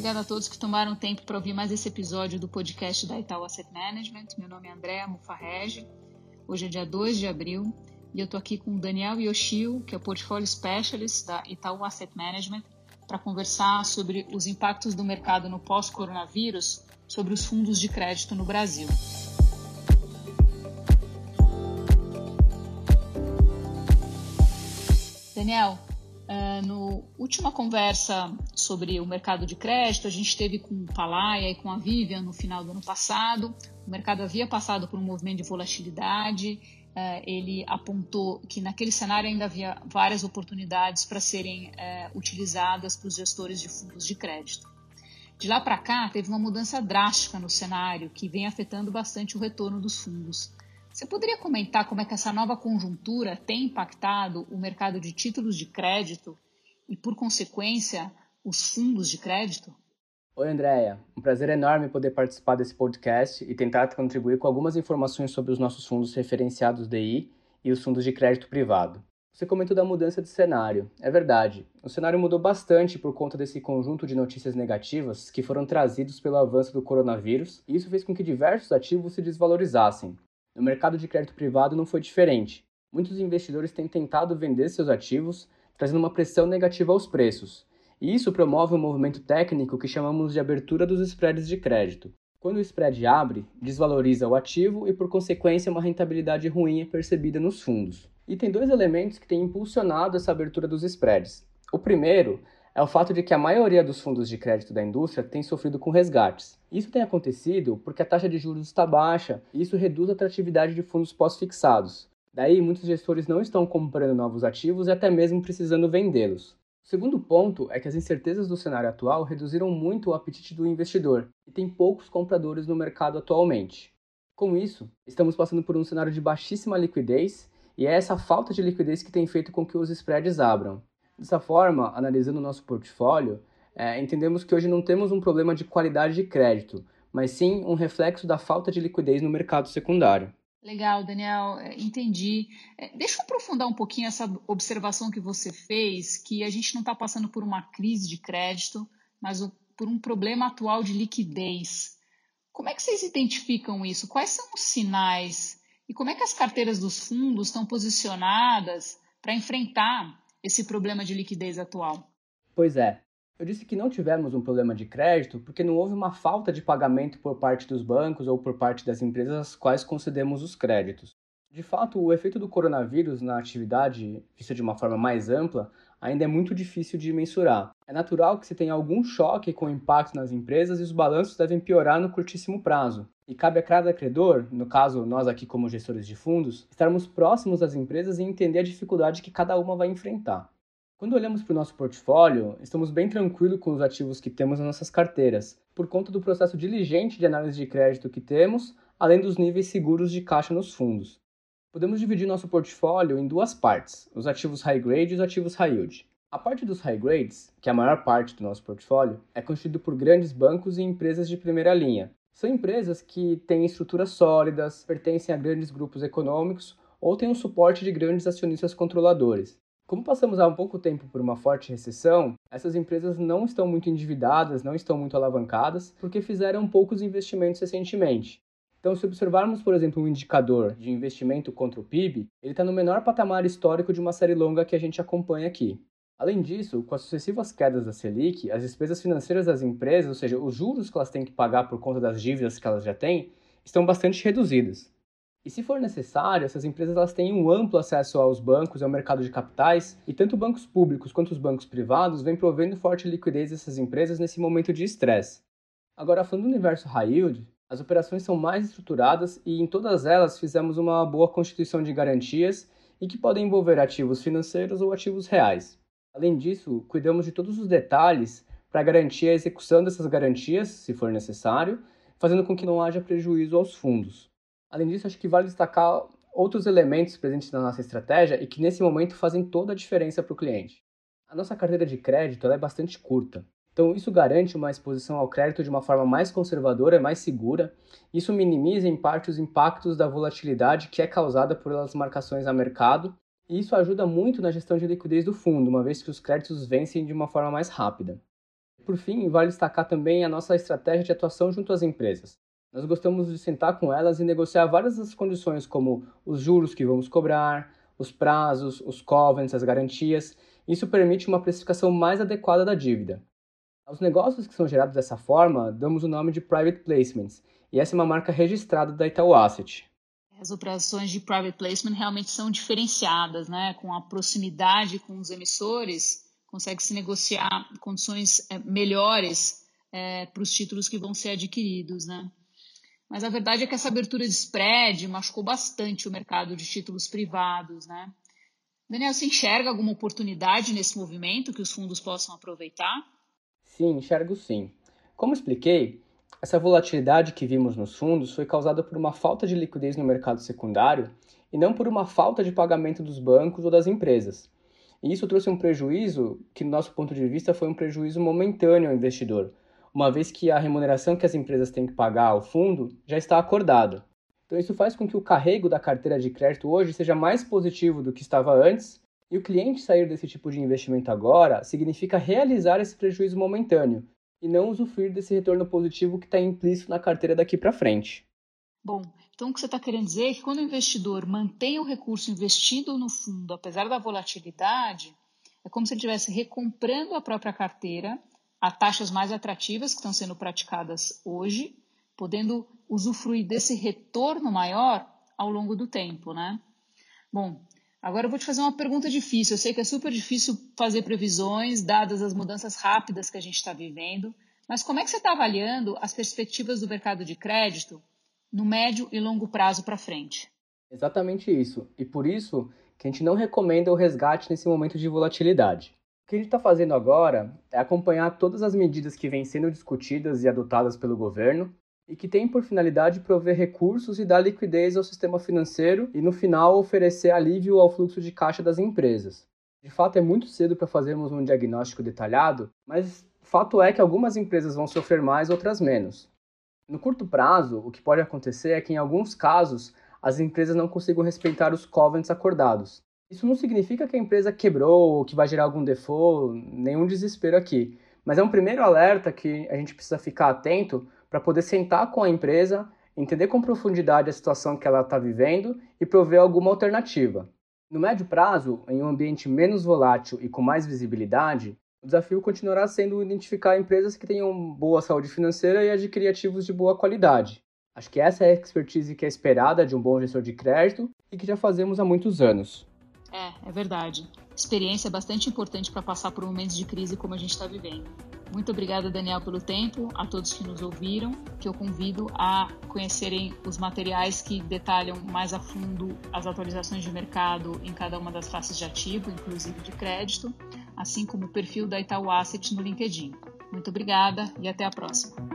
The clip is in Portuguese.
Obrigada a todos que tomaram tempo para ouvir mais esse episódio do podcast da Itaú Asset Management. Meu nome é Andréa Mufarrege. Hoje é dia 2 de abril e eu estou aqui com o Daniel Yoshio, que é o Portfolio Specialist da Itaú Asset Management, para conversar sobre os impactos do mercado no pós-coronavírus sobre os fundos de crédito no Brasil. Daniel, Uh, no última conversa sobre o mercado de crédito, a gente teve com o Palaia e com a Vivian no final do ano passado. O mercado havia passado por um movimento de volatilidade. Uh, ele apontou que naquele cenário ainda havia várias oportunidades para serem uh, utilizadas para os gestores de fundos de crédito. De lá para cá, teve uma mudança drástica no cenário que vem afetando bastante o retorno dos fundos. Você poderia comentar como é que essa nova conjuntura tem impactado o mercado de títulos de crédito e, por consequência, os fundos de crédito? Oi, Andréia. Um prazer enorme poder participar desse podcast e tentar contribuir com algumas informações sobre os nossos fundos referenciados DI e os fundos de crédito privado. Você comentou da mudança de cenário. É verdade. O cenário mudou bastante por conta desse conjunto de notícias negativas que foram trazidos pelo avanço do coronavírus, e isso fez com que diversos ativos se desvalorizassem, no mercado de crédito privado não foi diferente. Muitos investidores têm tentado vender seus ativos, trazendo uma pressão negativa aos preços. E isso promove um movimento técnico que chamamos de abertura dos spreads de crédito. Quando o spread abre, desvaloriza o ativo e, por consequência, uma rentabilidade ruim é percebida nos fundos. E tem dois elementos que têm impulsionado essa abertura dos spreads. O primeiro é o fato de que a maioria dos fundos de crédito da indústria tem sofrido com resgates. Isso tem acontecido porque a taxa de juros está baixa e isso reduz a atratividade de fundos pós-fixados. Daí, muitos gestores não estão comprando novos ativos e até mesmo precisando vendê-los. O segundo ponto é que as incertezas do cenário atual reduziram muito o apetite do investidor e tem poucos compradores no mercado atualmente. Com isso, estamos passando por um cenário de baixíssima liquidez e é essa falta de liquidez que tem feito com que os spreads abram. Dessa forma, analisando o nosso portfólio, é, entendemos que hoje não temos um problema de qualidade de crédito, mas sim um reflexo da falta de liquidez no mercado secundário. Legal, Daniel, é, entendi. É, deixa eu aprofundar um pouquinho essa observação que você fez, que a gente não está passando por uma crise de crédito, mas por um problema atual de liquidez. Como é que vocês identificam isso? Quais são os sinais? E como é que as carteiras dos fundos estão posicionadas para enfrentar esse problema de liquidez atual? Pois é. Eu disse que não tivemos um problema de crédito porque não houve uma falta de pagamento por parte dos bancos ou por parte das empresas às quais concedemos os créditos. De fato, o efeito do coronavírus na atividade, vista de uma forma mais ampla, ainda é muito difícil de mensurar. É natural que se tenha algum choque com impacto nas empresas e os balanços devem piorar no curtíssimo prazo. E cabe a cada credor, no caso nós aqui como gestores de fundos, estarmos próximos das empresas e entender a dificuldade que cada uma vai enfrentar. Quando olhamos para o nosso portfólio, estamos bem tranquilos com os ativos que temos nas nossas carteiras, por conta do processo diligente de análise de crédito que temos, além dos níveis seguros de caixa nos fundos. Podemos dividir nosso portfólio em duas partes, os ativos high grade e os ativos high yield. A parte dos high grades, que é a maior parte do nosso portfólio, é constituído por grandes bancos e empresas de primeira linha. São empresas que têm estruturas sólidas, pertencem a grandes grupos econômicos ou têm o suporte de grandes acionistas controladores. Como passamos há um pouco tempo por uma forte recessão, essas empresas não estão muito endividadas, não estão muito alavancadas, porque fizeram poucos investimentos recentemente. Então, se observarmos, por exemplo, um indicador de investimento contra o PIB, ele está no menor patamar histórico de uma série longa que a gente acompanha aqui. Além disso, com as sucessivas quedas da Selic, as despesas financeiras das empresas, ou seja, os juros que elas têm que pagar por conta das dívidas que elas já têm, estão bastante reduzidas. E se for necessário, essas empresas elas têm um amplo acesso aos bancos e ao mercado de capitais, e tanto bancos públicos quanto os bancos privados vêm provendo forte liquidez dessas empresas nesse momento de estresse. Agora, falando do universo high yield, as operações são mais estruturadas e em todas elas fizemos uma boa constituição de garantias e que podem envolver ativos financeiros ou ativos reais. Além disso, cuidamos de todos os detalhes para garantir a execução dessas garantias, se for necessário, fazendo com que não haja prejuízo aos fundos. Além disso, acho que vale destacar outros elementos presentes na nossa estratégia e que nesse momento fazem toda a diferença para o cliente. A nossa carteira de crédito é bastante curta, então isso garante uma exposição ao crédito de uma forma mais conservadora e mais segura. Isso minimiza em parte os impactos da volatilidade que é causada pelas marcações a mercado, e isso ajuda muito na gestão de liquidez do fundo, uma vez que os créditos vencem de uma forma mais rápida. por fim, vale destacar também a nossa estratégia de atuação junto às empresas. Nós gostamos de sentar com elas e negociar várias das condições, como os juros que vamos cobrar, os prazos, os covenants, as garantias. Isso permite uma precificação mais adequada da dívida. Aos negócios que são gerados dessa forma, damos o nome de private placements, e essa é uma marca registrada da Itaú Asset. As operações de private placement realmente são diferenciadas, né? Com a proximidade com os emissores, consegue-se negociar condições é, melhores é, para os títulos que vão ser adquiridos, né? Mas a verdade é que essa abertura de spread machucou bastante o mercado de títulos privados, né? Daniel, você enxerga alguma oportunidade nesse movimento que os fundos possam aproveitar? Sim, enxergo sim. Como expliquei, essa volatilidade que vimos nos fundos foi causada por uma falta de liquidez no mercado secundário e não por uma falta de pagamento dos bancos ou das empresas. E isso trouxe um prejuízo que, do nosso ponto de vista, foi um prejuízo momentâneo ao investidor, uma vez que a remuneração que as empresas têm que pagar ao fundo já está acordada. Então, isso faz com que o carrego da carteira de crédito hoje seja mais positivo do que estava antes, e o cliente sair desse tipo de investimento agora significa realizar esse prejuízo momentâneo e não usufruir desse retorno positivo que está implícito na carteira daqui para frente. Bom, então o que você está querendo dizer é que quando o investidor mantém o recurso investido no fundo, apesar da volatilidade, é como se ele estivesse recomprando a própria carteira a taxas mais atrativas que estão sendo praticadas hoje, podendo usufruir desse retorno maior ao longo do tempo, né? Bom, agora eu vou te fazer uma pergunta difícil. Eu sei que é super difícil fazer previsões, dadas as mudanças rápidas que a gente está vivendo, mas como é que você está avaliando as perspectivas do mercado de crédito no médio e longo prazo para frente? Exatamente isso. E por isso que a gente não recomenda o resgate nesse momento de volatilidade que gente está fazendo agora é acompanhar todas as medidas que vêm sendo discutidas e adotadas pelo governo e que têm por finalidade prover recursos e dar liquidez ao sistema financeiro e, no final, oferecer alívio ao fluxo de caixa das empresas. De fato, é muito cedo para fazermos um diagnóstico detalhado, mas fato é que algumas empresas vão sofrer mais, outras menos. No curto prazo, o que pode acontecer é que, em alguns casos, as empresas não consigam respeitar os covenants acordados, isso não significa que a empresa quebrou ou que vai gerar algum default, nenhum desespero aqui. Mas é um primeiro alerta que a gente precisa ficar atento para poder sentar com a empresa, entender com profundidade a situação que ela está vivendo e prover alguma alternativa. No médio prazo, em um ambiente menos volátil e com mais visibilidade, o desafio continuará sendo identificar empresas que tenham boa saúde financeira e adquirir ativos de boa qualidade. Acho que essa é a expertise que é esperada de um bom gestor de crédito e que já fazemos há muitos anos. É, verdade. Experiência é bastante importante para passar por momentos de crise como a gente está vivendo. Muito obrigada, Daniel, pelo tempo, a todos que nos ouviram, que eu convido a conhecerem os materiais que detalham mais a fundo as atualizações de mercado em cada uma das faces de ativo, inclusive de crédito, assim como o perfil da Itaú Asset no LinkedIn. Muito obrigada e até a próxima.